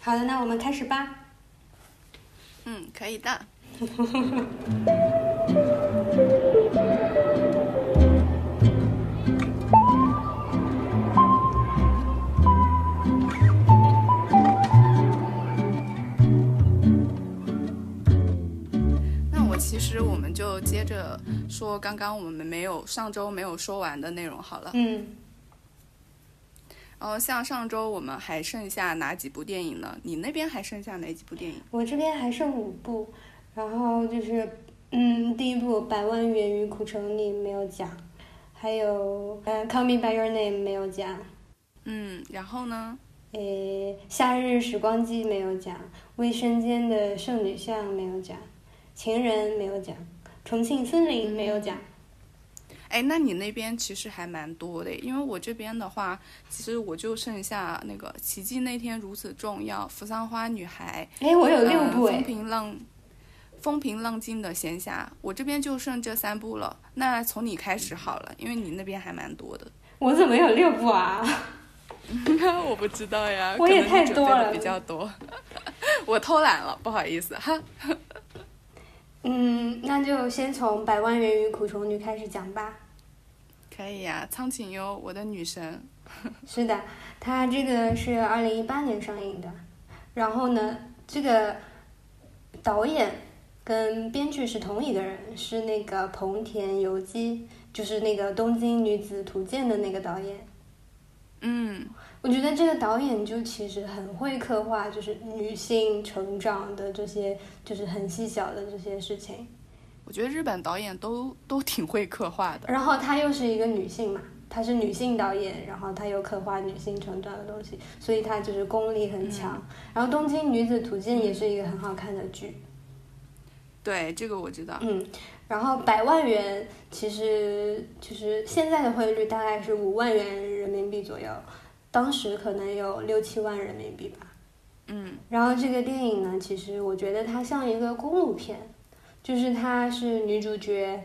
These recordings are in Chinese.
好的，那我们开始吧。嗯，可以的。那我其实我们就接着说刚刚我们没有上周没有说完的内容好了。嗯，然后像上周我们还剩下哪几部电影呢？你那边还剩下哪几部电影？我这边还剩五部，然后就是，嗯，第一部《百万元于苦城里》没有讲，还有嗯《Call Me by Your Name》没有讲，嗯，然后呢？诶，《夏日时光机》没有讲，《卫生间的圣女像》没有讲，《情人》没有讲，《重庆森林》没有讲。哎，那你那边其实还蛮多的，因为我这边的话，其实我就剩下那个《奇迹那天如此重要》《扶桑花女孩》哎，我有六呃部哎风，平浪风平浪静的闲暇，我这边就剩这三部了。那从你开始好了，因为你那边还蛮多的。我怎么有六部啊？我不知道呀，我也太多了比较多，我偷懒了，不好意思哈。嗯，那就先从《百万元于苦虫女》开始讲吧。可以呀，苍井优，我的女神。是的，它这个是二零一八年上映的，然后呢，这个导演跟编剧是同一个人，是那个棚田由纪，就是那个《东京女子图鉴》的那个导演。嗯，我觉得这个导演就其实很会刻画，就是女性成长的这些，就是很细小的这些事情。我觉得日本导演都都挺会刻画的。然后她又是一个女性嘛，她是女性导演，然后她又刻画女性成长的东西，所以她就是功力很强。然后《东京女子图鉴》也是一个很好看的剧，对，这个我知道。嗯。然后百万元其实其实现在的汇率大概是五万元人民币左右，当时可能有六七万人民币吧。嗯然后这个电影呢，其实我觉得它像一个公路片，就是她是女主角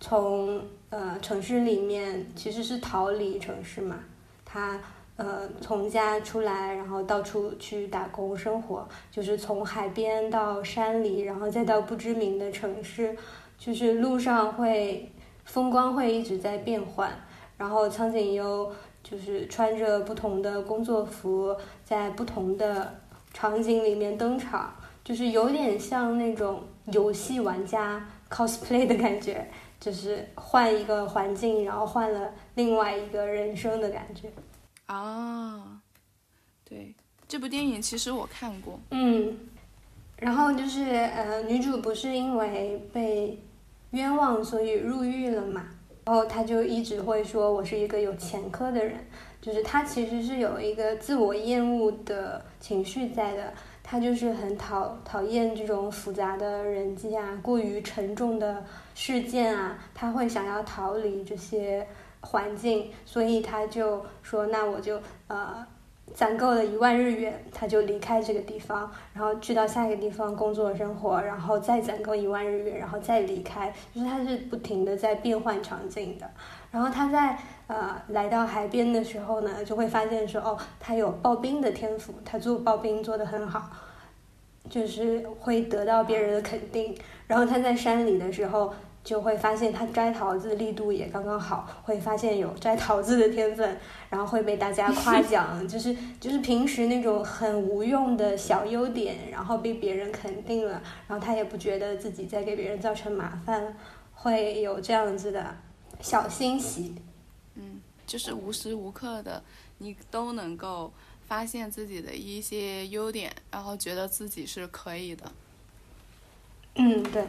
从呃城市里面其实是逃离城市嘛，她呃从家出来，然后到处去打工生活，就是从海边到山里，然后再到不知名的城市，就是路上会风光会一直在变换，然后苍井优就是穿着不同的工作服，在不同的场景里面登场，就是有点像那种游戏玩家 cosplay 的感觉，就是换一个环境，然后换了另外一个人生的感觉。啊，对，这部电影其实我看过。嗯，然后就是呃，女主不是因为被冤枉所以入狱了嘛，然后她就一直会说我是一个有前科的人，就是她其实是有一个自我厌恶的情绪在的，他就是很讨讨厌这种复杂的人际啊，过于沉重的事件啊，他会想要逃离这些环境，所以他就说那我就呃。攒够了一万日元，他就离开这个地方，然后去到下一个地方工作生活，然后再攒够一万日元，然后再离开，就是他是不停的在变换场景的。然后他在呃来到海边的时候呢，就会发现说，哦，他有刨冰的天赋，他做刨冰做得很好，就是会得到别人的肯定。然后他在山里的时候，就会发现他摘桃子力度也刚刚好，会发现有摘桃子的天分，然后会被大家夸奖，就是就是平时那种很无用的小优点，然后被别人肯定了，然后他也不觉得自己在给别人造成麻烦，会有这样子的小欣喜。嗯，就是无时无刻的你都能够发现自己的一些优点，然后觉得自己是可以的。嗯，对。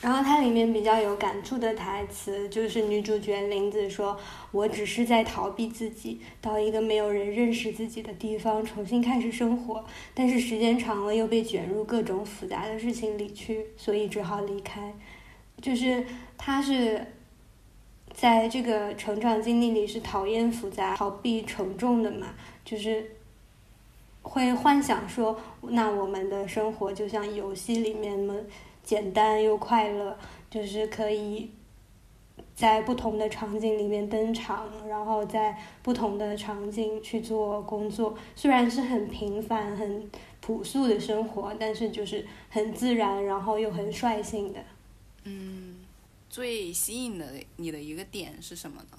然后它里面比较有感触的台词就是女主角林子说：“我只是在逃避自己，到一个没有人认识自己的地方重新开始生活，但是时间长了又被卷入各种复杂的事情里去，所以只好离开。”就是她是在这个成长经历里是讨厌复杂、逃避沉重的嘛，就是会幻想说，那我们的生活就像游戏里面的。简单又快乐，就是可以在不同的场景里面登场，然后在不同的场景去做工作。虽然是很平凡、很朴素的生活，但是就是很自然，然后又很率性的。嗯，最吸引的你的一个点是什么呢？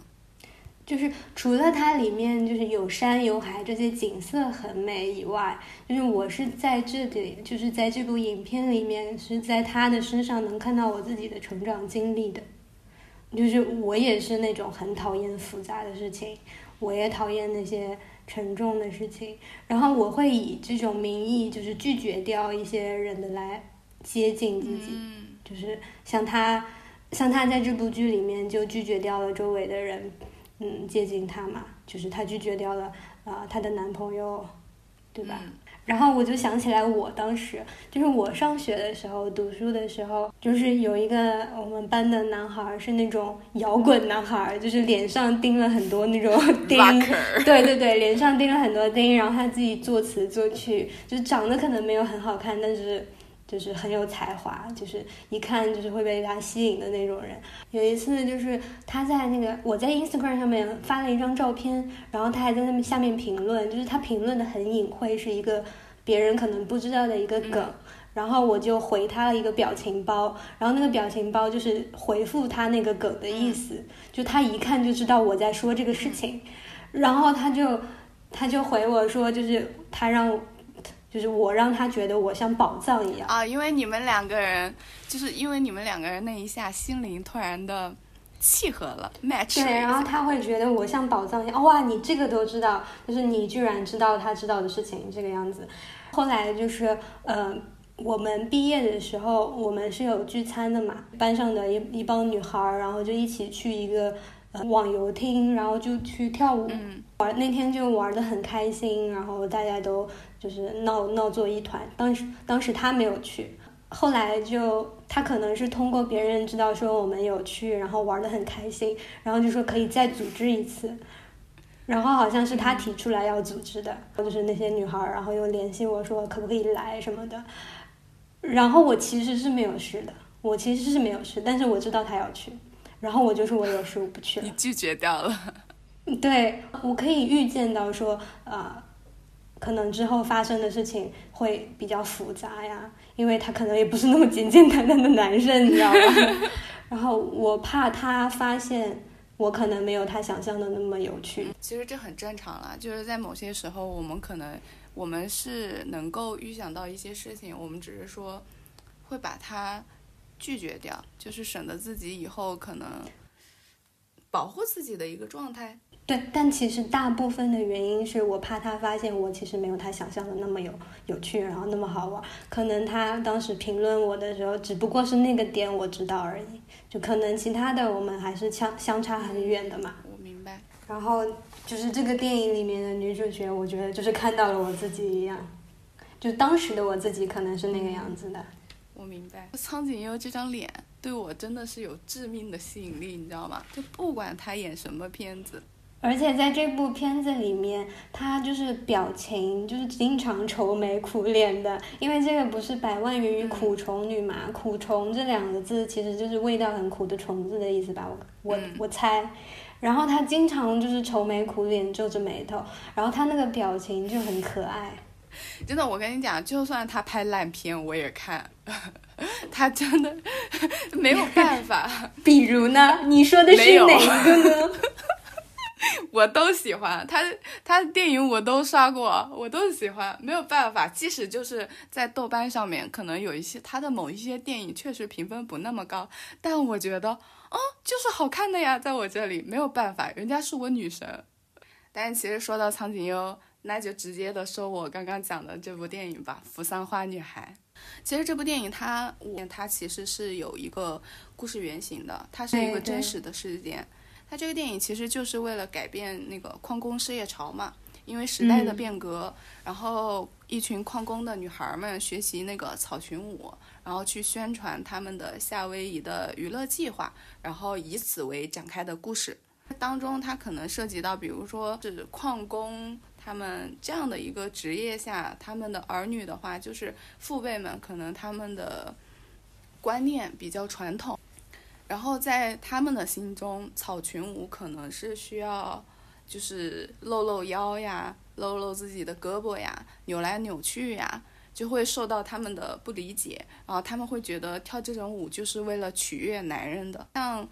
就是除了它里面就是有山有海这些景色很美以外，就是我是在这里，就是在这部影片里面是在他的身上能看到我自己的成长经历的。就是我也是那种很讨厌复杂的事情，我也讨厌那些沉重的事情，然后我会以这种名义，就是拒绝掉一些人的来接近自己，就是像他，像他在这部剧里面就拒绝掉了周围的人，嗯，接近他嘛，就是他拒绝掉了啊，他的男朋友，对吧？然后我就想起来，我当时就是我上学的时候，读书的时候，就是有一个我们班的男孩是那种摇滚男孩，就是脸上钉了很多那种 钉，对对对，脸上钉了很多钉，然后他自己作词作曲，就是长得可能没有很好看，但是。就是很有才华，就是一看就是会被他吸引的那种人。有一次，就是他在那个我在 Instagram 上面发了一张照片，然后他还在那下面评论，就是他评论的很隐晦，是一个别人可能不知道的一个梗。然后我就回他了一个表情包，然后那个表情包就是回复他那个梗的意思，就他一看就知道我在说这个事情，然后他就他就回我说，就是他让。就是我让他觉得我像宝藏一样啊，因为你们两个人，就是因为你们两个人那一下心灵突然的契合了，match。对，然后他会觉得我像宝藏一样，哇，你这个都知道，就是你居然知道他知道的事情这个样子。后来就是，呃，我们毕业的时候，我们是有聚餐的嘛，班上的一一帮女孩儿，然后就一起去一个呃。网游厅，然后就去跳舞玩，那天就玩的很开心，然后大家都就是闹闹作一团。当时当时他没有去，后来就他可能是通过别人知道说我们有去，然后玩的很开心，然后就说可以再组织一次，然后好像是他提出来要组织的，就是那些女孩，然后又联系我说可不可以来什么的，然后我其实是没有事的，我其实是没有事，但是我知道他要去。然后我就说，我有事我不去了。你拒绝掉了。对，我可以预见到说，呃，可能之后发生的事情会比较复杂呀，因为他可能也不是那么简简单单的男生，你知道吗？然后我怕他发现我可能没有他想象的那么有趣。其实这很正常啦，就是在某些时候，我们可能我们是能够预想到一些事情，我们只是说会把它。拒绝掉，就是省得自己以后可能保护自己的一个状态。对，但其实大部分的原因是我怕他发现我其实没有他想象的那么有有趣，然后那么好玩。可能他当时评论我的时候，只不过是那个点我知道而已，就可能其他的我们还是相相差很远的嘛。我明白。然后就是这个电影里面的女主角，我觉得就是看到了我自己一样，就当时的我自己可能是那个样子的。我明白，苍井优这张脸对我真的是有致命的吸引力，你知道吗？就不管他演什么片子，而且在这部片子里面，他就是表情就是经常愁眉苦脸的，因为这个不是百万元与苦虫女嘛？苦虫这两个字其实就是味道很苦的虫子的意思吧？我我我猜。然后他经常就是愁眉苦脸，皱着眉头，然后他那个表情就很可爱。真的，我跟你讲，就算他拍烂片，我也看。他真的没有办法。比如呢？你说的是哪一个呢？我都喜欢他，他的电影我都刷过，我都喜欢。没有办法，即使就是在豆瓣上面，可能有一些他的某一些电影确实评分不那么高，但我觉得，哦，就是好看的呀，在我这里没有办法，人家是我女神。但是其实说到苍井优。那就直接的说，我刚刚讲的这部电影吧，《扶桑花女孩》。其实这部电影它，它其实是有一个故事原型的，它是一个真实的事件。它这个电影其实就是为了改变那个矿工失业潮嘛，因为时代的变革，然后一群矿工的女孩们学习那个草裙舞，然后去宣传他们的夏威夷的娱乐计划，然后以此为展开的故事。当中它可能涉及到，比如说是矿工。他们这样的一个职业下，他们的儿女的话，就是父辈们可能他们的观念比较传统，然后在他们的心中，草裙舞可能是需要，就是露露腰呀，露露自己的胳膊呀，扭来扭去呀，就会受到他们的不理解。然后他们会觉得跳这种舞就是为了取悦男人的。像，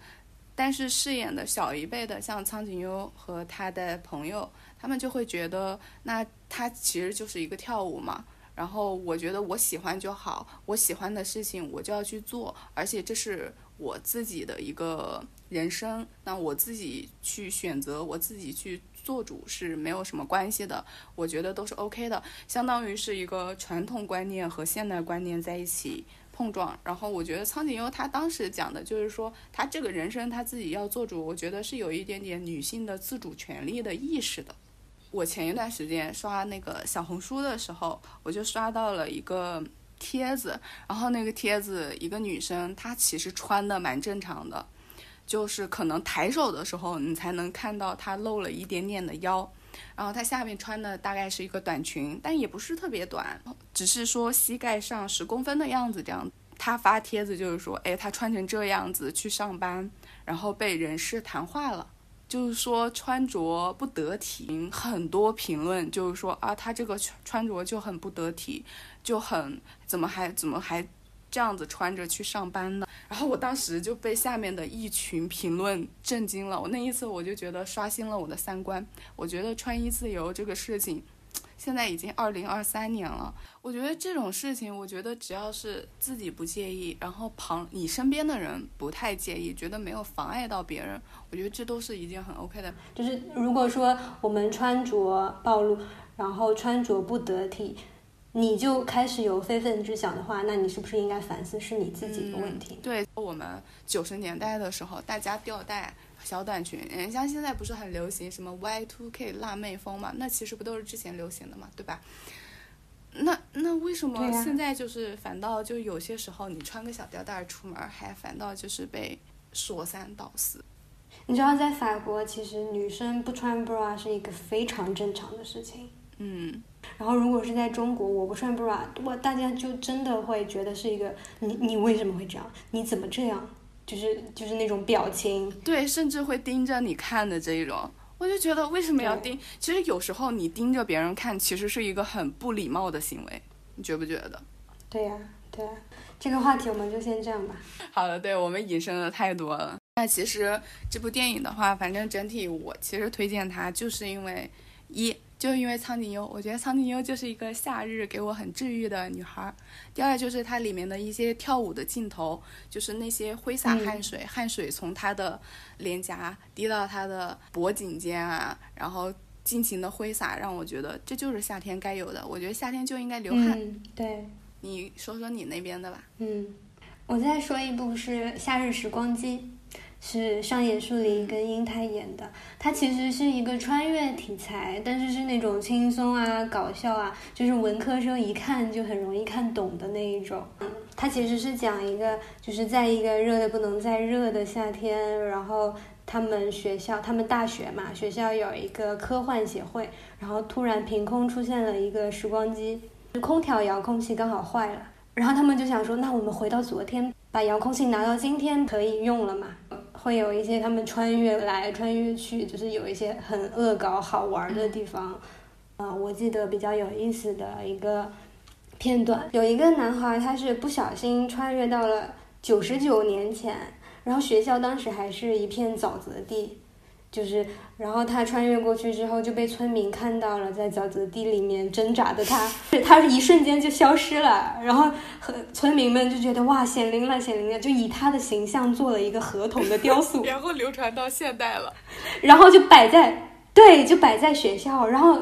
但是饰演的小一辈的，像苍井优和他的朋友，他们就会觉得，那他其实就是一个跳舞嘛。然后我觉得我喜欢就好，我喜欢的事情我就要去做，而且这是我自己的一个人生，那我自己去选择，我自己去做主是没有什么关系的，我觉得都是 OK 的，相当于是一个传统观念和现代观念在一起碰撞。然后我觉得苍井优他当时讲的就是说，他这个人生他自己要做主，我觉得是有一点点女性的自主权利的意识的。我前一段时间刷那个小红书的时候，我就刷到了一个帖子，然后那个帖子一个女生，她其实穿的蛮正常的，就是可能抬手的时候你才能看到她露了一点点的腰，然后她下面穿的大概是一个短裙，但也不是特别短，只是说膝盖上十公分的样子这样。她发帖子就是说，哎，她穿成这样子去上班，然后被人事谈话了。就是说穿着不得体，很多评论就是说啊，他这个穿着就很不得体，就很怎么还怎么还这样子穿着去上班呢？然后我当时就被下面的一群评论震惊了，我那一次我就觉得刷新了我的三观，我觉得穿衣自由这个事情。现在已经二零二三年了，我觉得这种事情，我觉得只要是自己不介意，然后旁你身边的人不太介意，觉得没有妨碍到别人，我觉得这都是一件很 OK 的。就是如果说我们穿着暴露，然后穿着不得体，你就开始有非分之想的话，那你是不是应该反思是你自己的问题？对我们九十年代的时候，大家吊带。小短裙，嗯，像现在不是很流行什么 Y two K 辣妹风嘛？那其实不都是之前流行的嘛，对吧？那那为什么现在就是反倒就有些时候你穿个小吊带出门，还反倒就是被说三道四？你知道在法国，其实女生不穿 bra 是一个非常正常的事情。嗯。然后如果是在中国，我不穿 bra，我大家就真的会觉得是一个你你为什么会这样？你怎么这样？就是就是那种表情，对，甚至会盯着你看的这一种，我就觉得为什么要盯？其实有时候你盯着别人看，其实是一个很不礼貌的行为，你觉不觉得？对呀，对呀，这个话题我们就先这样吧。好的，对我们引申的太多了。那其实这部电影的话，反正整体我其实推荐它，就是因为一。就因为苍井优，我觉得苍井优就是一个夏日给我很治愈的女孩。第二就是它里面的一些跳舞的镜头，就是那些挥洒汗水，汗水从她的脸颊滴到她的脖颈间啊，然后尽情的挥洒，让我觉得这就是夏天该有的。我觉得夏天就应该流汗。对，你说说你那边的吧。嗯，我再说一部是《夏日时光机》。是上野树里跟英泰演的，它其实是一个穿越题材，但是是那种轻松啊、搞笑啊，就是文科生一看就很容易看懂的那一种。嗯，它其实是讲一个，就是在一个热的不能再热的夏天，然后他们学校，他们大学嘛，学校有一个科幻协会，然后突然凭空出现了一个时光机，空调遥控器刚好坏了，然后他们就想说，那我们回到昨天，把遥控器拿到今天可以用了嘛？会有一些他们穿越来穿越去，就是有一些很恶搞好玩的地方。啊，我记得比较有意思的一个片段，有一个男孩他是不小心穿越到了九十九年前，然后学校当时还是一片沼泽地。就是，然后他穿越过去之后就被村民看到了，在沼泽地里面挣扎的他，他是一瞬间就消失了，然后和村民们就觉得哇，显灵了，显灵了，就以他的形象做了一个河童的雕塑，然后流传到现代了，然后就摆在对，就摆在学校，然后，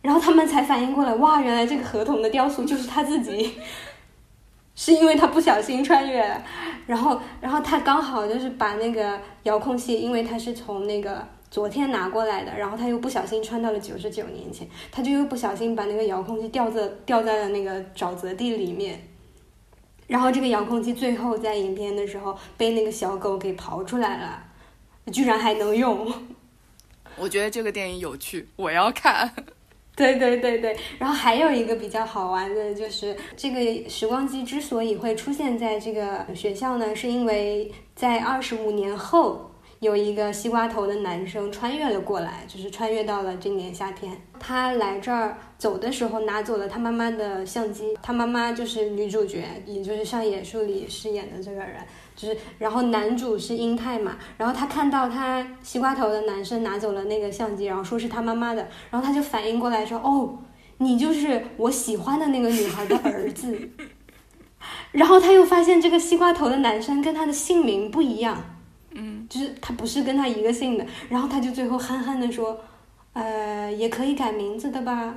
然后他们才反应过来，哇，原来这个河童的雕塑就是他自己。是因为他不小心穿越，然后，然后他刚好就是把那个遥控器，因为他是从那个昨天拿过来的，然后他又不小心穿到了九十九年前，他就又不小心把那个遥控器掉在掉在了那个沼泽地里面，然后这个遥控器最后在影片的时候被那个小狗给刨出来了，居然还能用。我觉得这个电影有趣，我要看。对对对对，然后还有一个比较好玩的就是，这个时光机之所以会出现在这个学校呢，是因为在二十五年后，有一个西瓜头的男生穿越了过来，就是穿越到了今年夏天。他来这儿走的时候拿走了他妈妈的相机，他妈妈就是女主角，也就是上野树里饰演的这个人。就是，然后男主是英泰嘛，然后他看到他西瓜头的男生拿走了那个相机，然后说是他妈妈的，然后他就反应过来说，哦，你就是我喜欢的那个女孩的儿子。然后他又发现这个西瓜头的男生跟他的姓名不一样，嗯，就是他不是跟他一个姓的，然后他就最后憨憨的说，呃，也可以改名字的吧。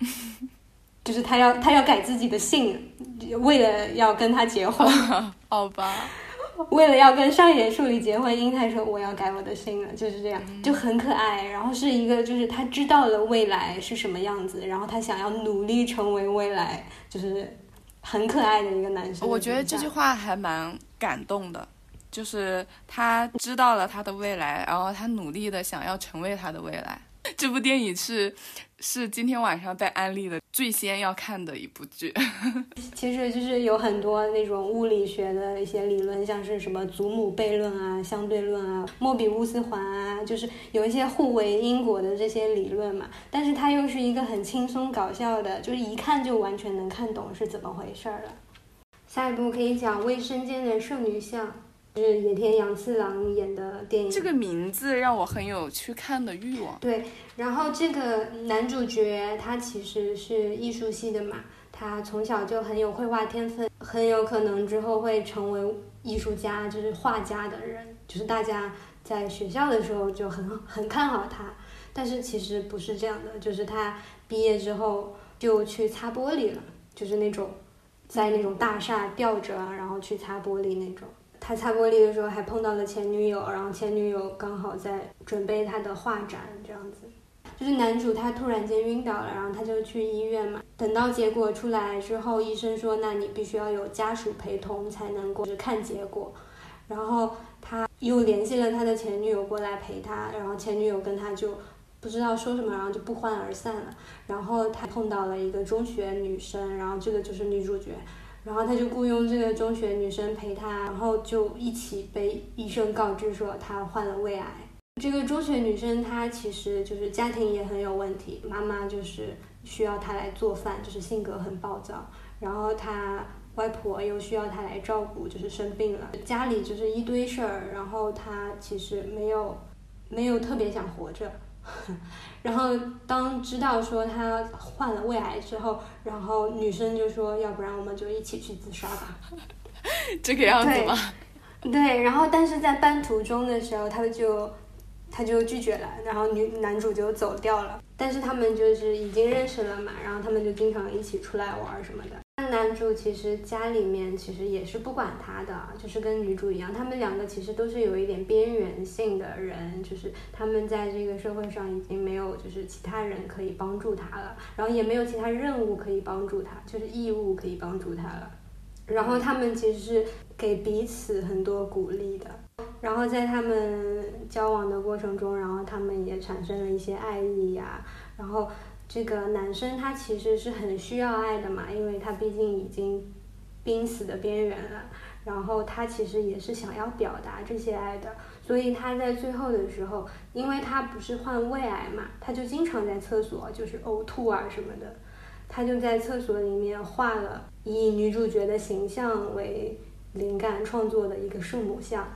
就是他要他要改自己的姓，为了要跟他结婚。好吧，为了要跟上野树里结婚，英太说我要改我的姓了，就是这样，就很可爱。然后是一个，就是他知道了未来是什么样子，然后他想要努力成为未来，就是很可爱的一个男生。我觉得这句话还蛮感动的，就是他知道了他的未来，然后他努力的想要成为他的未来。这部电影是是今天晚上被安利的最先要看的一部剧。其实就是有很多那种物理学的一些理论，像是什么祖母悖论啊、相对论啊、莫比乌斯环啊，就是有一些互为因果的这些理论嘛。但是它又是一个很轻松搞笑的，就是一看就完全能看懂是怎么回事儿了。下一步可以讲卫生间的圣女像。是野田洋次郎演的电影，这个名字让我很有去看的欲望。对，然后这个男主角他其实是艺术系的嘛，他从小就很有绘画天分，很有可能之后会成为艺术家，就是画家的人，就是大家在学校的时候就很很看好他，但是其实不是这样的，就是他毕业之后就去擦玻璃了，就是那种在那种大厦吊着，然后去擦玻璃那种。他擦玻璃的时候还碰到了前女友，然后前女友刚好在准备他的画展，这样子。就是男主他突然间晕倒了，然后他就去医院嘛。等到结果出来之后，医生说，那你必须要有家属陪同才能够看结果。然后他又联系了他的前女友过来陪他，然后前女友跟他就不知道说什么，然后就不欢而散了。然后他碰到了一个中学女生，然后这个就是女主角。然后他就雇佣这个中学女生陪他，然后就一起被医生告知说他患了胃癌。这个中学女生她其实就是家庭也很有问题，妈妈就是需要她来做饭，就是性格很暴躁。然后她外婆又需要她来照顾，就是生病了，家里就是一堆事儿。然后她其实没有没有特别想活着。然后当知道说他患了胃癌之后，然后女生就说：“要不然我们就一起去自杀吧。”这个样子吗？对，然后但是在半途中的时候，他就他就拒绝了，然后女男主就走掉了。但是他们就是已经认识了嘛，然后他们就经常一起出来玩什么的。男主其实家里面其实也是不管他的，就是跟女主一样，他们两个其实都是有一点边缘性的人，就是他们在这个社会上已经没有就是其他人可以帮助他了，然后也没有其他任务可以帮助他，就是义务可以帮助他了。然后他们其实是给彼此很多鼓励的，然后在他们交往的过程中，然后他们也产生了一些爱意呀，然后。这个男生他其实是很需要爱的嘛，因为他毕竟已经濒死的边缘了，然后他其实也是想要表达这些爱的，所以他在最后的时候，因为他不是患胃癌嘛，他就经常在厕所就是呕吐啊什么的，他就在厕所里面画了以女主角的形象为灵感创作的一个圣母像。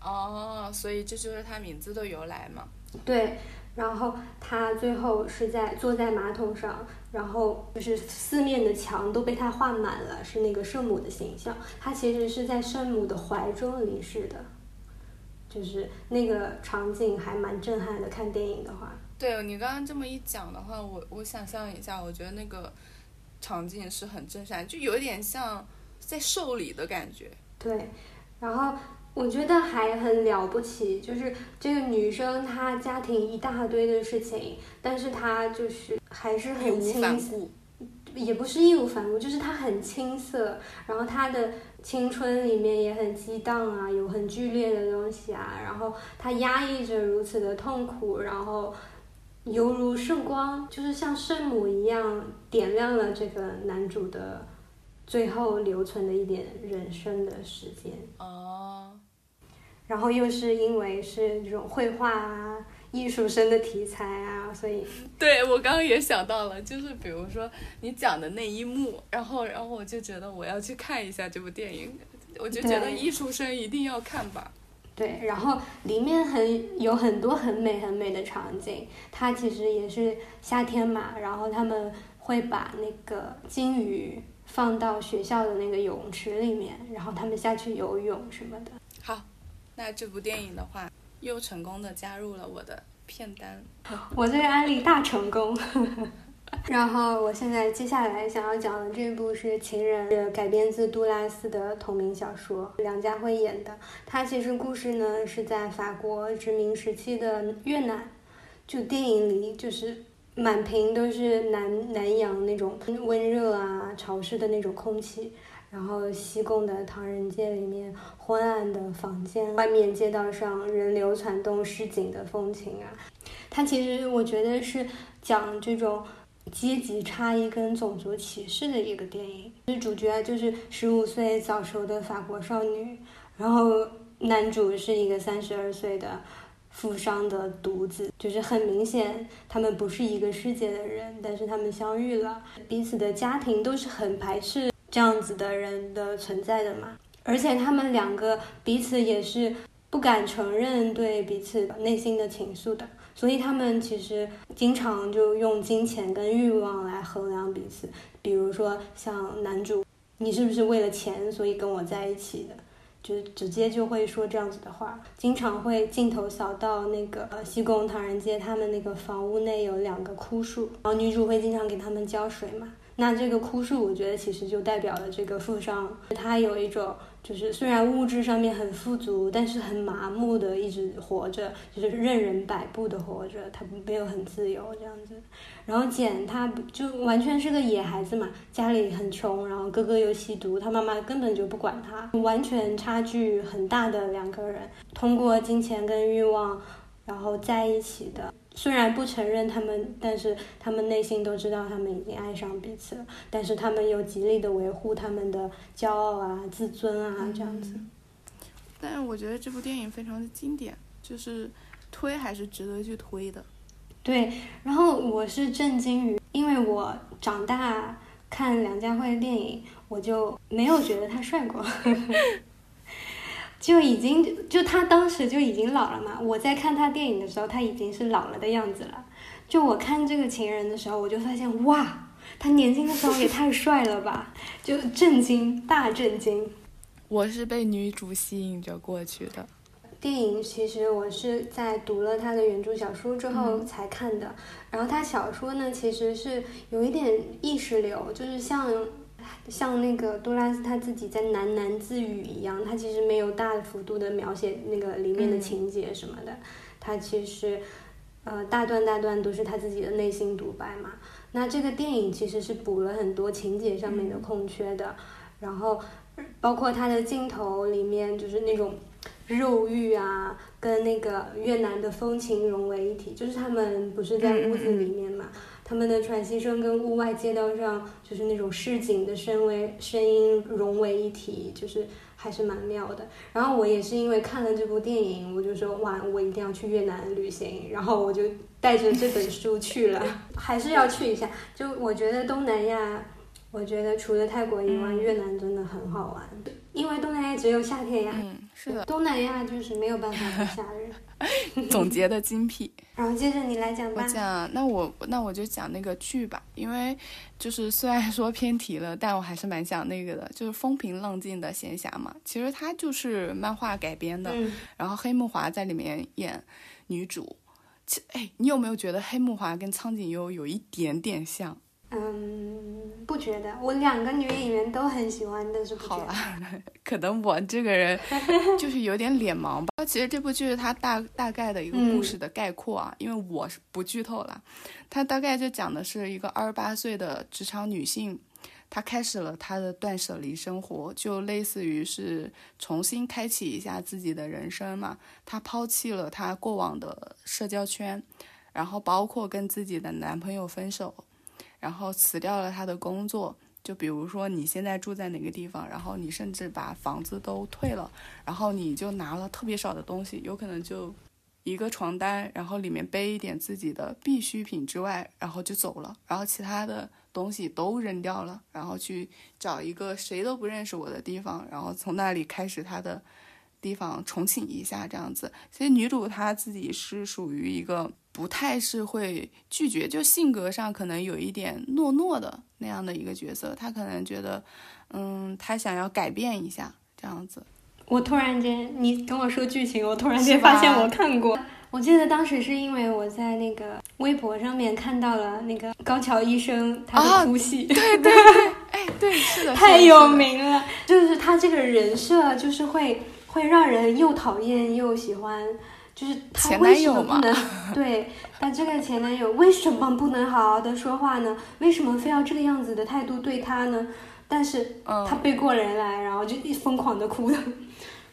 哦，所以这就是他名字的由来嘛？对。然后他最后是在坐在马桶上，然后就是四面的墙都被他画满了，是那个圣母的形象。他其实是在圣母的怀中离世的，就是那个场景还蛮震撼的。看电影的话，对你刚刚这么一讲的话，我我想象一下，我觉得那个场景是很震撼，就有点像在受礼的感觉。对，然后。我觉得还很了不起，就是这个女生她家庭一大堆的事情，但是她就是还是很青涩，也不是义无反顾，就是她很青涩，然后她的青春里面也很激荡啊，有很剧烈的东西啊，然后她压抑着如此的痛苦，然后犹如圣光，就是像圣母一样点亮了这个男主的最后留存的一点人生的时间。哦，然后又是因为是这种绘画啊、艺术生的题材啊，所以 对我刚刚也想到了，就是比如说你讲的那一幕，然后然后我就觉得我要去看一下这部电影，我就觉得艺术生一定要看吧。对，然后里面很有很多很美很美的场景，它其实也是夏天嘛，然后他们会把那个金鱼放到学校的那个泳池里面，然后他们下去游泳什么的。好，那这部电影的话，又成功的加入了我的片单。我这个案例大成功。然后我现在接下来想要讲的这部是《情人》，是改编自杜拉斯的同名小说，梁家辉演的。它其实故事呢是在法国殖民时期的越南，就电影里就是满屏都是南南洋那种温热啊、潮湿的那种空气。然后西贡的唐人街里面昏暗的房间，外面街道上人流攒动市井的风情啊，它其实我觉得是讲这种阶级差异跟种族歧视的一个电影。是主角就是十五岁早熟的法国少女，然后男主是一个三十二岁的富商的独子，就是很明显他们不是一个世界的人，但是他们相遇了，彼此的家庭都是很排斥这样子的人的存在的嘛，而且他们两个彼此也是不敢承认对彼此内心的情愫的，所以他们其实经常就用金钱跟欲望来衡量彼此。比如说像男主，你是不是为了钱所以跟我在一起的？就直接就会说这样子的话，经常会镜头扫到那个呃西贡唐人街，他们那个房屋内有两个枯树，然后女主会经常给他们浇水嘛。那这个枯树，我觉得其实就代表了这个富商，他有一种就是虽然物质上面很富足，但是很麻木的一直活着，就是任人摆布的活着，他没有很自由这样子。然后简他就完全是个野孩子嘛，家里很穷，然后哥哥又吸毒，他妈妈根本就不管他，完全差距很大的两个人，通过金钱跟欲望，然后在一起的。虽然不承认他们，但是他们内心都知道他们已经爱上彼此了，但是他们又极力的维护他们的骄傲啊、自尊啊这样子。但是我觉得这部电影非常的经典，就是推还是值得去推的。对，然后我是震惊于，因为我长大看梁家辉的电影，我就没有觉得他帅过，就已经就他当时就已经老了嘛。我在看他电影的时候，他已经是老了的样子了。就我看这个情人的时候，我就发现哇，他年轻的时候也太帅了吧，就震惊，大震惊。我是被女主吸引着过去的。电影其实我是在读了他的原著小说之后才看的，然后他小说呢其实是有一点意识流，就是像像那个杜拉斯他自己在喃喃自语一样，他其实没有大幅度的描写那个里面的情节什么的，他其实呃大段大段都是他自己的内心独白嘛。那这个电影其实是补了很多情节上面的空缺的，然后包括他的镜头里面就是那种。肉欲啊，跟那个越南的风情融为一体，就是他们不是在屋子里面嘛，他们的喘息声跟屋外街道上就是那种市井的声为声音融为一体，就是还是蛮妙的。然后我也是因为看了这部电影，我就说哇，我一定要去越南旅行，然后我就带着这本书去了，还是要去一下。就我觉得东南亚，我觉得除了泰国以外，越南真的很好玩，因为东南亚只有夏天呀。嗯，是的，东南亚就是没有办法不夏日。总结的精辟。然后接着你来讲吧。我讲，那我那我就讲那个剧吧，因为就是虽然说偏题了，但我还是蛮想那个的，就是风平浪静的闲暇嘛。其实它就是漫画改编的，嗯、然后黑木华在里面演女主。其哎，你有没有觉得黑木华跟苍井优有一点点像？嗯，不觉得，我两个女演员都很喜欢，但是不觉得。好 啦，可能我这个人 就是有点脸盲吧。其实这部剧是它大大概的一个故事的概括啊，因为我是不剧透了。它大概就讲的是一个二十八岁的职场女性，她开始了她的断舍离生活，就类似于是重新开启一下自己的人生嘛。她抛弃了她过往的社交圈。然后包括跟自己的男朋友分手，然后辞掉了他的工作。就比如说你现在住在哪个地方，然后你甚至把房子都退了，然后你就拿了特别少的东西，有可能就一个床单，然后里面背一点自己的必需品之外，然后就走了，然后其他的东西都扔掉了，然后去找一个谁都不认识我的地方，然后从那里开始他的地方重启一下这样子。其实女主她自己是属于一个。不太是会拒绝，就性格上可能有一点懦懦的那样的一个角色，他可能觉得，嗯，他想要改变一下这样子。我突然间，你跟我说剧情，我突然间发现我看过。我记得当时是因为我在那个微博上面看到了那个高桥医生他的哭戏，对对对，哎，对，是的，太有名了。就是他这个人设，就是会会让人又讨厌又喜欢。就是他为什么不能 对但这个前男友为什么不能好好的说话呢？为什么非要这个样子的态度对他呢？但是他背过人来，然后就一疯狂的哭的。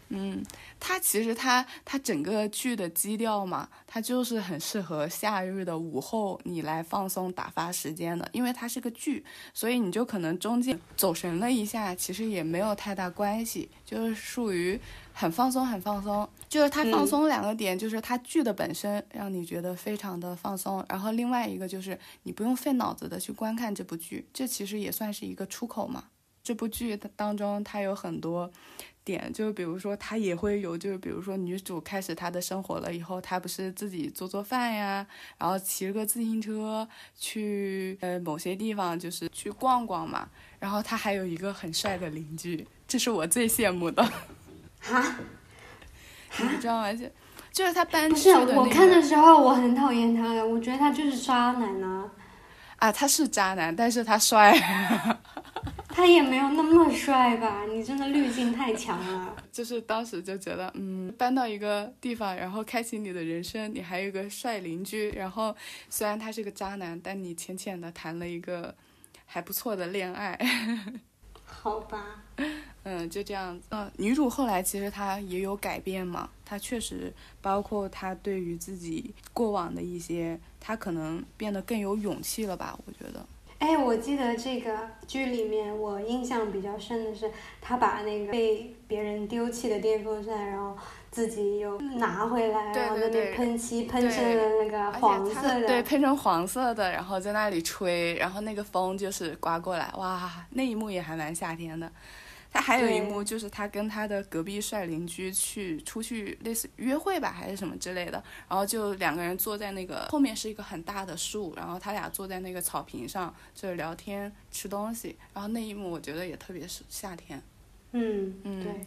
嗯，他其实他他整个剧的基调嘛，他就是很适合夏日的午后你来放松打发时间的，因为它是个剧，所以你就可能中间走神了一下，其实也没有太大关系，就是属于。很放松，很放松，就是它放松两个点，就是它剧的本身让你觉得非常的放松，然后另外一个就是你不用费脑子的去观看这部剧，这其实也算是一个出口嘛。这部剧它当中它有很多点，就比如说它也会有，就是比如说女主开始她的生活了以后，她不是自己做做饭呀，然后骑着个自行车去呃某些地方就是去逛逛嘛，然后她还有一个很帅的邻居，这是我最羡慕的。哈，你知道吗？就就是他搬不是我看的时候，我很讨厌他的，我觉得他就是渣男呢。啊，他是渣男，但是他帅。他也没有那么帅吧？你真的滤镜太强了。就是当时就觉得，嗯，搬到一个地方，然后开启你的人生，你还有一个帅邻居，然后虽然他是个渣男，但你浅浅的谈了一个还不错的恋爱。好吧。嗯，就这样子。嗯，女主后来其实她也有改变嘛，她确实包括她对于自己过往的一些，她可能变得更有勇气了吧？我觉得。哎，我记得这个剧里面，我印象比较深的是，她把那个被别人丢弃的电风扇，然后自己又拿回来，然后在那喷漆喷成了那个黄色的，对，喷成黄色的，然后在那里吹，然后那个风就是刮过来，哇，那一幕也还蛮夏天的。他还有一幕，就是他跟他的隔壁帅邻居去出去类似约会吧，还是什么之类的，然后就两个人坐在那个后面是一个很大的树，然后他俩坐在那个草坪上就是聊天吃东西，然后那一幕我觉得也特别是夏天。嗯嗯，对。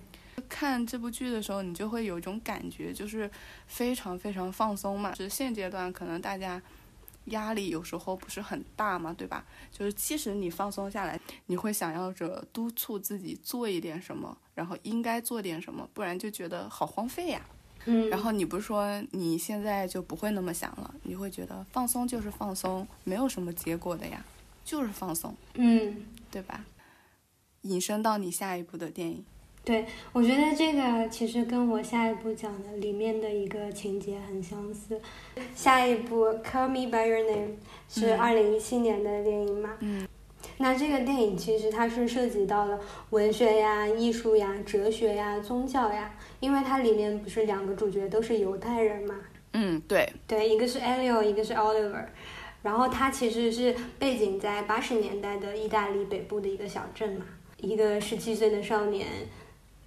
看这部剧的时候，你就会有一种感觉，就是非常非常放松嘛。就是现阶段可能大家。压力有时候不是很大嘛，对吧？就是即使你放松下来，你会想要着督促自己做一点什么，然后应该做点什么，不然就觉得好荒废呀。嗯。然后你不是说你现在就不会那么想了？你会觉得放松就是放松，没有什么结果的呀，就是放松。嗯，对吧？引申到你下一部的电影。对，我觉得这个其实跟我下一步讲的里面的一个情节很相似。下一部《Call Me by Your Name》是二零一七年的电影嘛？嗯。那这个电影其实它是涉及到了文学呀、艺术呀、哲学呀、宗教呀，因为它里面不是两个主角都是犹太人嘛？嗯，对。对，一个是 Elio，一个是 Oliver。然后它其实是背景在八十年代的意大利北部的一个小镇嘛，一个十七岁的少年。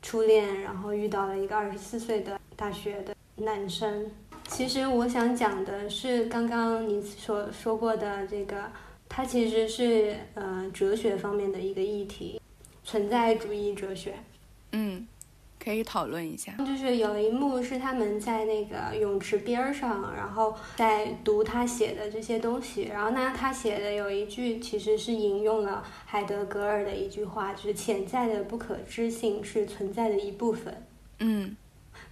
初恋，然后遇到了一个二十四岁的大学的男生。其实我想讲的是刚刚你所说过的这个，它其实是呃哲学方面的一个议题，存在主义哲学。嗯。可以讨论一下，就是有一幕是他们在那个泳池边上，然后在读他写的这些东西。然后呢，他写的有一句其实是引用了海德格尔的一句话，就是潜在的不可知性是存在的一部分。嗯，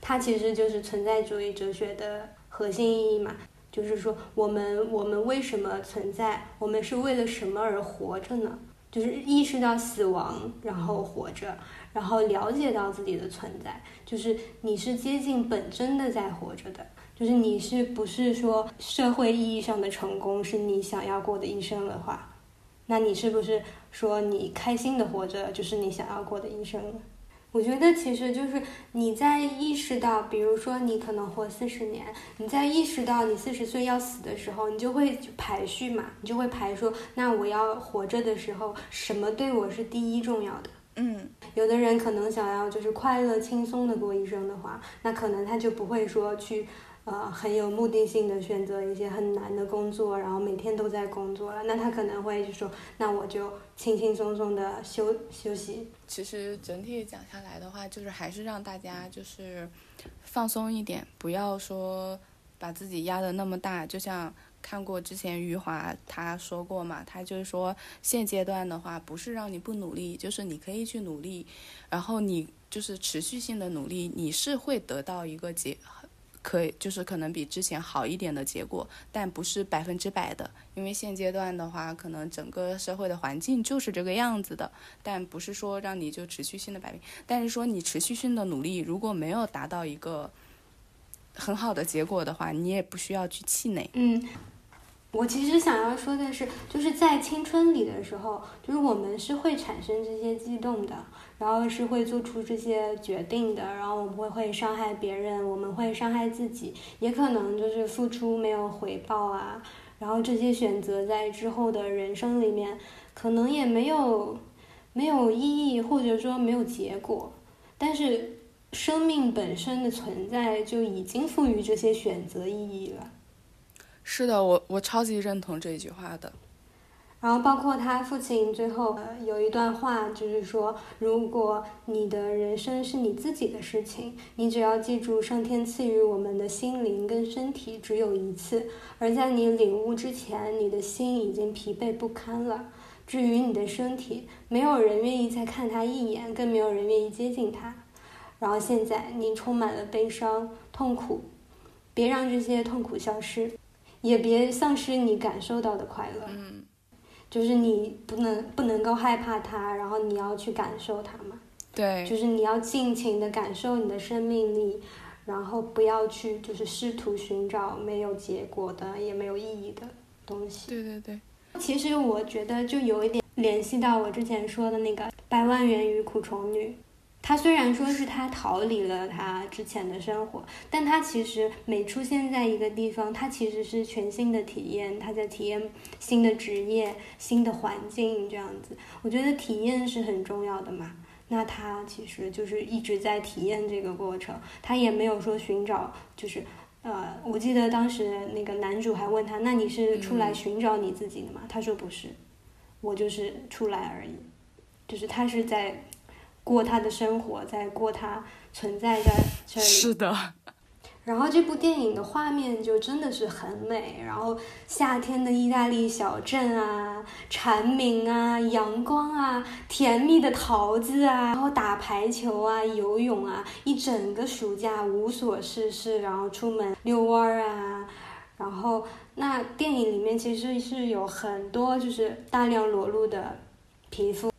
它其实就是存在主义哲学的核心意义嘛，就是说我们我们为什么存在？我们是为了什么而活着呢？就是意识到死亡，然后活着。然后了解到自己的存在，就是你是接近本真的在活着的。就是你是不是说社会意义上的成功是你想要过的一生的话，那你是不是说你开心的活着就是你想要过的一生？我觉得其实就是你在意识到，比如说你可能活四十年，你在意识到你四十岁要死的时候，你就会排序嘛，你就会排说，那我要活着的时候，什么对我是第一重要的？嗯，有的人可能想要就是快乐轻松的过一生的话，那可能他就不会说去。呃，很有目的性的选择一些很难的工作，然后每天都在工作了，那他可能会就说，那我就轻轻松松的休休息。其实整体讲下来的话，就是还是让大家就是放松一点，不要说把自己压得那么大。就像看过之前余华他说过嘛，他就是说现阶段的话，不是让你不努力，就是你可以去努力，然后你就是持续性的努力，你是会得到一个结。可以，就是可能比之前好一点的结果，但不是百分之百的，因为现阶段的话，可能整个社会的环境就是这个样子的，但不是说让你就持续性的摆平，但是说你持续性的努力，如果没有达到一个很好的结果的话，你也不需要去气馁。嗯。我其实想要说的是，就是在青春里的时候，就是我们是会产生这些激动的，然后是会做出这些决定的，然后我们会会伤害别人，我们会伤害自己，也可能就是付出没有回报啊，然后这些选择在之后的人生里面，可能也没有没有意义，或者说没有结果，但是生命本身的存在就已经赋予这些选择意义了。是的，我我超级认同这句话的。然后包括他父亲最后有一段话，就是说，如果你的人生是你自己的事情，你只要记住，上天赐予我们的心灵跟身体只有一次，而在你领悟之前，你的心已经疲惫不堪了。至于你的身体，没有人愿意再看他一眼，更没有人愿意接近他。然后现在你充满了悲伤、痛苦，别让这些痛苦消失。也别丧失你感受到的快乐，嗯，就是你不能不能够害怕它，然后你要去感受它嘛，对，就是你要尽情的感受你的生命力，然后不要去就是试图寻找没有结果的也没有意义的东西，对对对，其实我觉得就有一点联系到我之前说的那个百万元与苦虫女。他虽然说是他逃离了他之前的生活，但他其实每出现在一个地方，他其实是全新的体验，他在体验新的职业、新的环境这样子。我觉得体验是很重要的嘛。那他其实就是一直在体验这个过程，他也没有说寻找，就是呃，我记得当时那个男主还问他，那你是出来寻找你自己的吗？他说不是，我就是出来而已，就是他是在。过他的生活，在过他存在在这里。是的。然后这部电影的画面就真的是很美，然后夏天的意大利小镇啊，蝉鸣啊，阳光啊，甜蜜的桃子啊，然后打排球啊，游泳啊，一整个暑假无所事事，然后出门遛弯儿啊，然后那电影里面其实是有很多就是大量裸露的皮肤。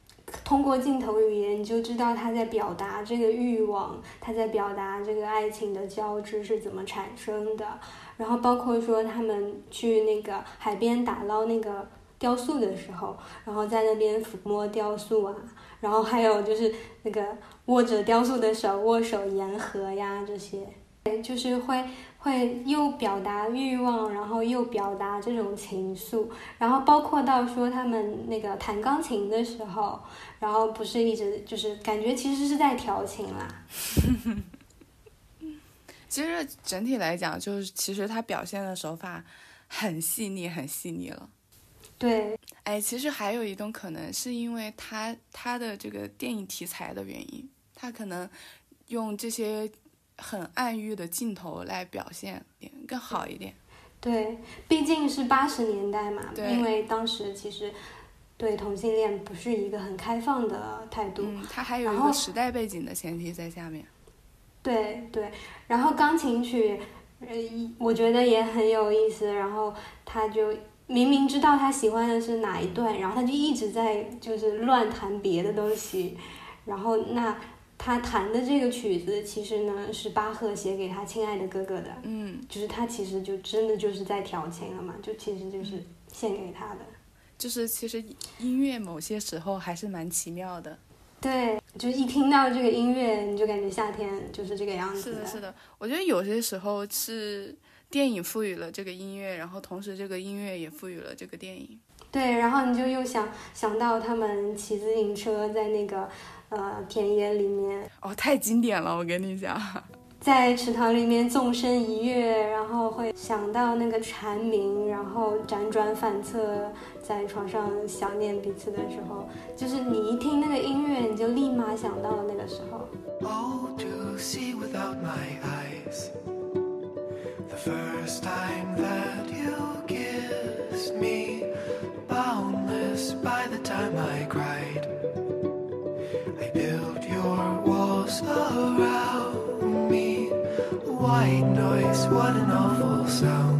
通过镜头语言，你就知道他在表达这个欲望，他在表达这个爱情的交织是怎么产生的。然后包括说他们去那个海边打捞那个雕塑的时候，然后在那边抚摸雕塑啊，然后还有就是那个握着雕塑的手握手言和呀，这些，就是会。会又表达欲望，然后又表达这种情愫，然后包括到说他们那个弹钢琴的时候，然后不是一直就是感觉其实是在调情啦。其实整体来讲，就是其实他表现的手法很细腻，很细腻了。对，哎，其实还有一种可能是因为他他的这个电影题材的原因，他可能用这些。很暗喻的镜头来表现更好一点。对，毕竟是八十年代嘛，因为当时其实对同性恋不是一个很开放的态度。嗯，它还有一个时代背景的前提在下面。对对，然后钢琴曲，呃，我觉得也很有意思。然后他就明明知道他喜欢的是哪一段，然后他就一直在就是乱弹别的东西。然后那。他弹的这个曲子其实呢是巴赫写给他亲爱的哥哥的，嗯，就是他其实就真的就是在调情了嘛，就其实就是献给他的。就是其实音乐某些时候还是蛮奇妙的。对，就是一听到这个音乐，你就感觉夏天就是这个样子。是的，是的。我觉得有些时候是电影赋予了这个音乐，然后同时这个音乐也赋予了这个电影。对，然后你就又想想到他们骑自行车在那个呃田野里面。哦，太经典了，我跟你讲。在池塘里面纵身一跃，然后会想到那个蝉鸣，然后辗转反侧，在床上想念彼此的时候，就是你一听那个音乐，你就立马想到了那个时候。White noise, what an awful sound.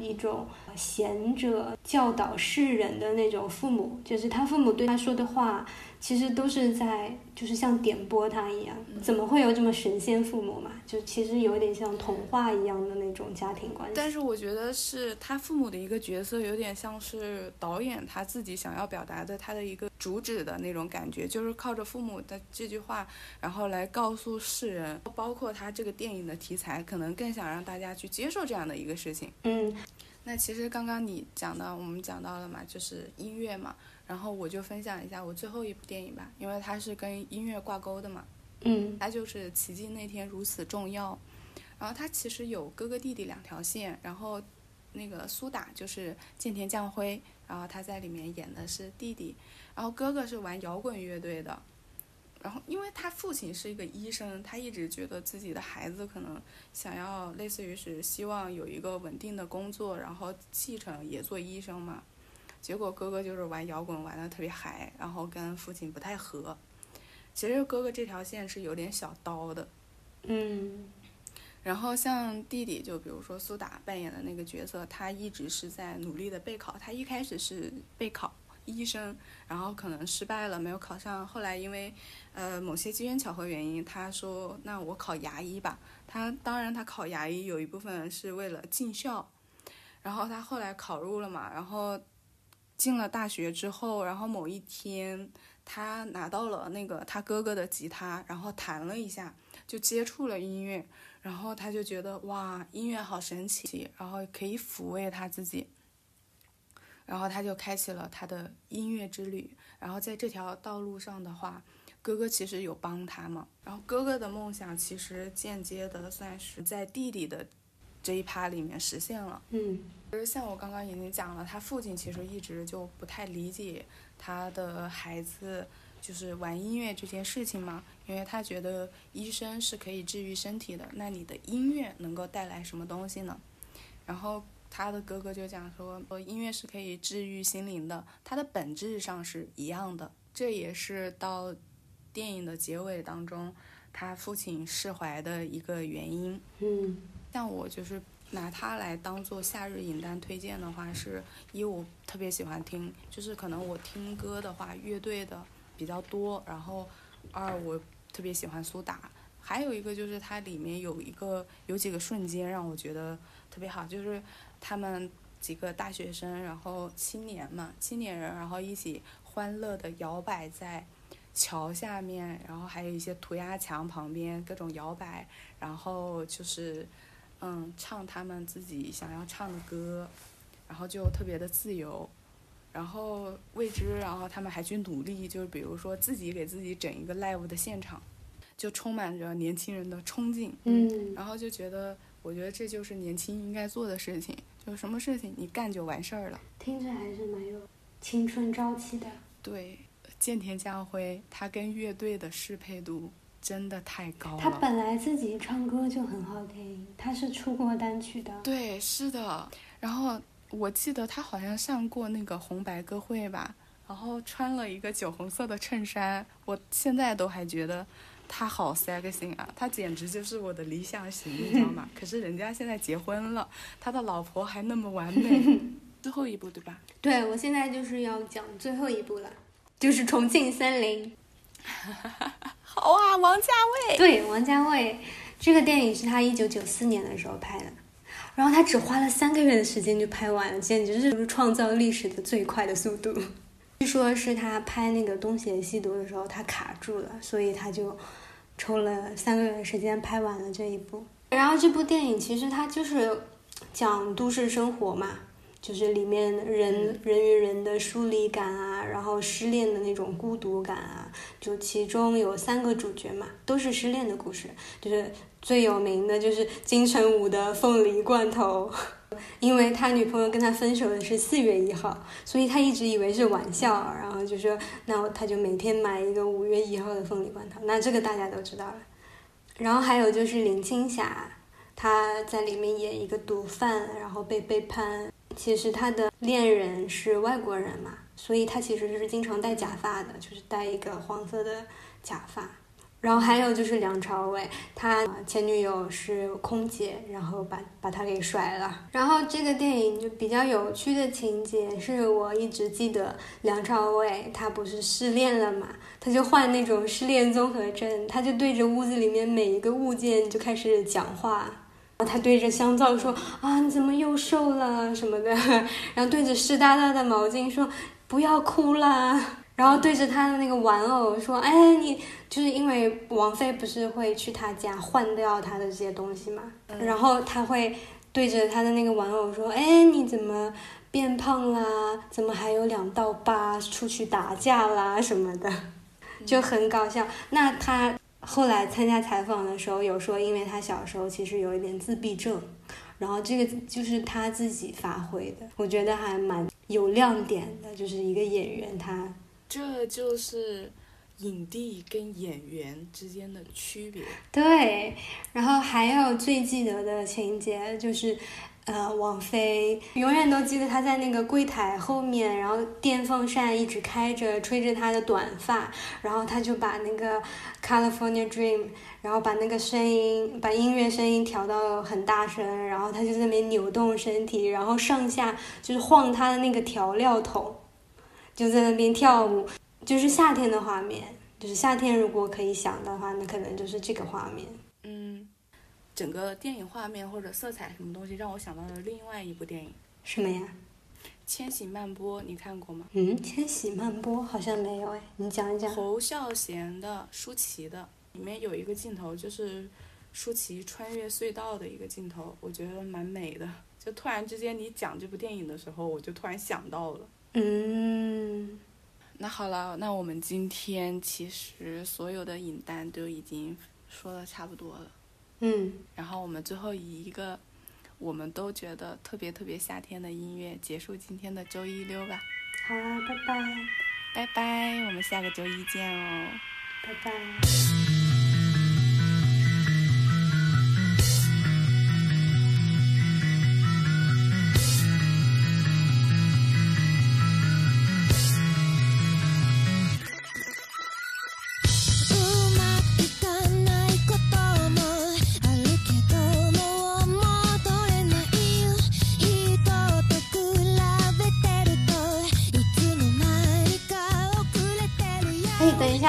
一种贤者教导世人的那种父母，就是他父母对他说的话，其实都是在就是像点拨他一样。怎么会有这么神仙父母嘛？就其实有点像童话一样的那种家庭关系。但是我觉得是他父母的一个角色，有点像是导演他自己想要表达的他的一个主旨的那种感觉，就是靠着父母的这句话，然后来告诉世人，包括他这个电影的题材，可能更想让大家去接受这样的一个事情。嗯，那其实刚刚你讲到，我们讲到了嘛，就是音乐嘛，然后我就分享一下我最后一部电影吧，因为它是跟音乐挂钩的嘛。嗯，它就是《奇迹那天如此重要》，然后它其实有哥哥弟弟两条线，然后那个苏打就是剑田将辉，然后他在里面演的是弟弟，然后哥哥是玩摇滚乐队的，然后因为他父亲是一个医生，他一直觉得自己的孩子可能想要类似于是希望有一个稳定的工作，然后继承也做医生嘛，结果哥哥就是玩摇滚玩的特别嗨，然后跟父亲不太合。其实哥哥这条线是有点小刀的，嗯，然后像弟弟，就比如说苏打扮演的那个角色，他一直是在努力的备考。他一开始是备考医生，然后可能失败了，没有考上。后来因为呃某些机缘巧合原因，他说那我考牙医吧。他当然他考牙医有一部分是为了尽孝，然后他后来考入了嘛，然后进了大学之后，然后某一天。他拿到了那个他哥哥的吉他，然后弹了一下，就接触了音乐，然后他就觉得哇，音乐好神奇，然后可以抚慰他自己，然后他就开启了他的音乐之旅。然后在这条道路上的话，哥哥其实有帮他嘛，然后哥哥的梦想其实间接的算是在弟弟的这一趴里面实现了。嗯，就是像我刚刚已经讲了，他父亲其实一直就不太理解。他的孩子就是玩音乐这件事情嘛，因为他觉得医生是可以治愈身体的，那你的音乐能够带来什么东西呢？然后他的哥哥就讲说，音乐是可以治愈心灵的，它的本质上是一样的。这也是到电影的结尾当中，他父亲释怀的一个原因。嗯，像我就是。拿它来当做夏日影单推荐的话，是一我特别喜欢听，就是可能我听歌的话，乐队的比较多。然后二我特别喜欢苏打，还有一个就是它里面有一个有几个瞬间让我觉得特别好，就是他们几个大学生，然后青年嘛，青年人，然后一起欢乐的摇摆在桥下面，然后还有一些涂鸦墙旁边各种摇摆，然后就是。嗯，唱他们自己想要唱的歌，然后就特别的自由，然后未知，然后他们还去努力，就是比如说自己给自己整一个 live 的现场，就充满着年轻人的冲劲，嗯，然后就觉得，我觉得这就是年轻应该做的事情，就什么事情你干就完事儿了。听着还是蛮有青春朝气的。对，见田将辉他跟乐队的适配度真的太高了。他本来自己唱歌就很好听，他是出过单曲的。对，是的。然后我记得他好像上过那个红白歌会吧，然后穿了一个酒红色的衬衫，我现在都还觉得他好 sexy 啊，他简直就是我的理想型，你知道吗？可是人家现在结婚了，他的老婆还那么完美。最后一步对吧？对，我现在就是要讲最后一步了，就是《重庆森林》。好啊，王家卫。对，王家卫这个电影是他一九九四年的时候拍的，然后他只花了三个月的时间就拍完了，简直是创造历史的最快的速度。据说是他拍那个《东邪西毒》的时候，他卡住了，所以他就抽了三个月的时间拍完了这一部。然后这部电影其实它就是讲都市生活嘛，就是里面人人与人的疏离感啊，然后失恋的那种孤独感啊，就其中有三个主角嘛，都是失恋的故事，就是最有名的就是金城武的凤梨罐头。因为他女朋友跟他分手的是四月一号，所以他一直以为是玩笑，然后就说那他就每天买一个五月一号的凤梨罐头。那这个大家都知道了。然后还有就是林青霞，她在里面演一个毒贩，然后被背叛。其实她的恋人是外国人嘛，所以她其实是经常戴假发的，就是戴一个黄色的假发。然后还有就是梁朝伟，他前女友是空姐，然后把把他给甩了。然后这个电影就比较有趣的情节，是我一直记得梁朝伟他不是失恋了嘛，他就患那种失恋综合症，他就对着屋子里面每一个物件就开始讲话。然后他对着香皂说啊你怎么又瘦了什么的，然后对着湿哒哒的毛巾说不要哭啦。然后对着他的那个玩偶说：“哎，你就是因为王菲不是会去他家换掉他的这些东西嘛？然后他会对着他的那个玩偶说：‘哎，你怎么变胖啦？怎么还有两道疤？出去打架啦什么的，就很搞笑。’那他后来参加采访的时候有说，因为他小时候其实有一点自闭症，然后这个就是他自己发挥的，我觉得还蛮有亮点的，就是一个演员他。”这就是影帝跟演员之间的区别。对，然后还有最记得的情节就是，呃，王菲永远都记得她在那个柜台后面，然后电风扇一直开着，吹着她的短发，然后她就把那个《California Dream》，然后把那个声音，把音乐声音调到很大声，然后她就在那边扭动身体，然后上下就是晃她的那个调料桶。就在那边跳舞，就是夏天的画面。就是夏天，如果可以想的话，那可能就是这个画面。嗯，整个电影画面或者色彩什么东西，让我想到了另外一部电影。什么呀？《千禧曼波》，你看过吗？嗯，《千禧曼波》好像没有哎，你讲一讲。侯孝贤的、舒淇的，里面有一个镜头，就是舒淇穿越隧道的一个镜头，我觉得蛮美的。就突然之间，你讲这部电影的时候，我就突然想到了。嗯，那好了，那我们今天其实所有的影单都已经说的差不多了。嗯，然后我们最后以一个我们都觉得特别特别夏天的音乐结束今天的周一溜吧。好啊，拜拜。拜拜，我们下个周一见哦。拜拜。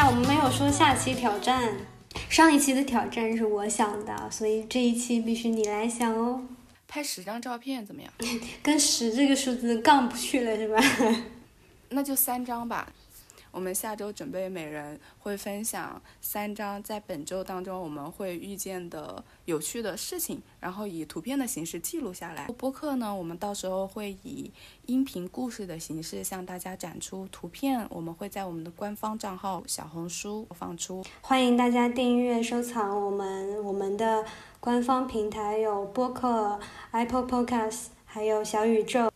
我们没有说下期挑战，上一期的挑战是我想的，所以这一期必须你来想哦。拍十张照片怎么样？跟十这个数字杠不去了是吧？那就三张吧。我们下周准备每人会分享三张在本周当中我们会遇见的有趣的事情，然后以图片的形式记录下来。播客呢，我们到时候会以音频故事的形式向大家展出图片，我们会在我们的官方账号小红书放出。欢迎大家订阅收藏我们我们的官方平台有播客、Apple Podcast，还有小宇宙。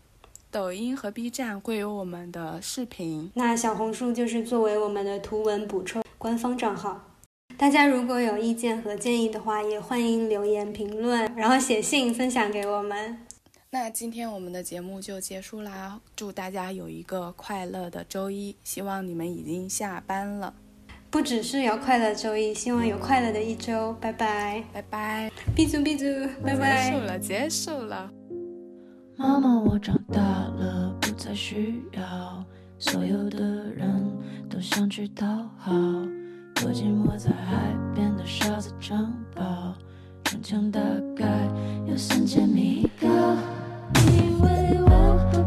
抖音和 B 站会有我们的视频，那小红书就是作为我们的图文补充官方账号。大家如果有意见和建议的话，也欢迎留言评论，然后写信分享给我们。那今天我们的节目就结束啦，祝大家有一个快乐的周一，希望你们已经下班了。不只是有快乐周一，希望有快乐的一周。拜拜，拜拜，闭嘴闭嘴，拜拜。结束了，结束了。妈妈，我长大了，不再需要所有的人都想去讨好。躲进我在海边的沙子城堡，城墙大概有三千米高，因为我不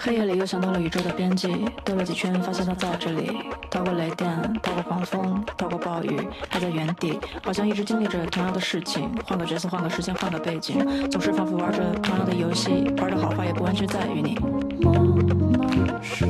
黑夜里又想到了宇宙的边际，兜了几圈，发现它在这里。逃过雷电，逃过狂风，逃过暴雨，还在原地，好像一直经历着同样的事情。换个角色，换个时间，换个背景，总是反复玩着同样的游戏，玩的好坏也不完全在于你。妈妈说，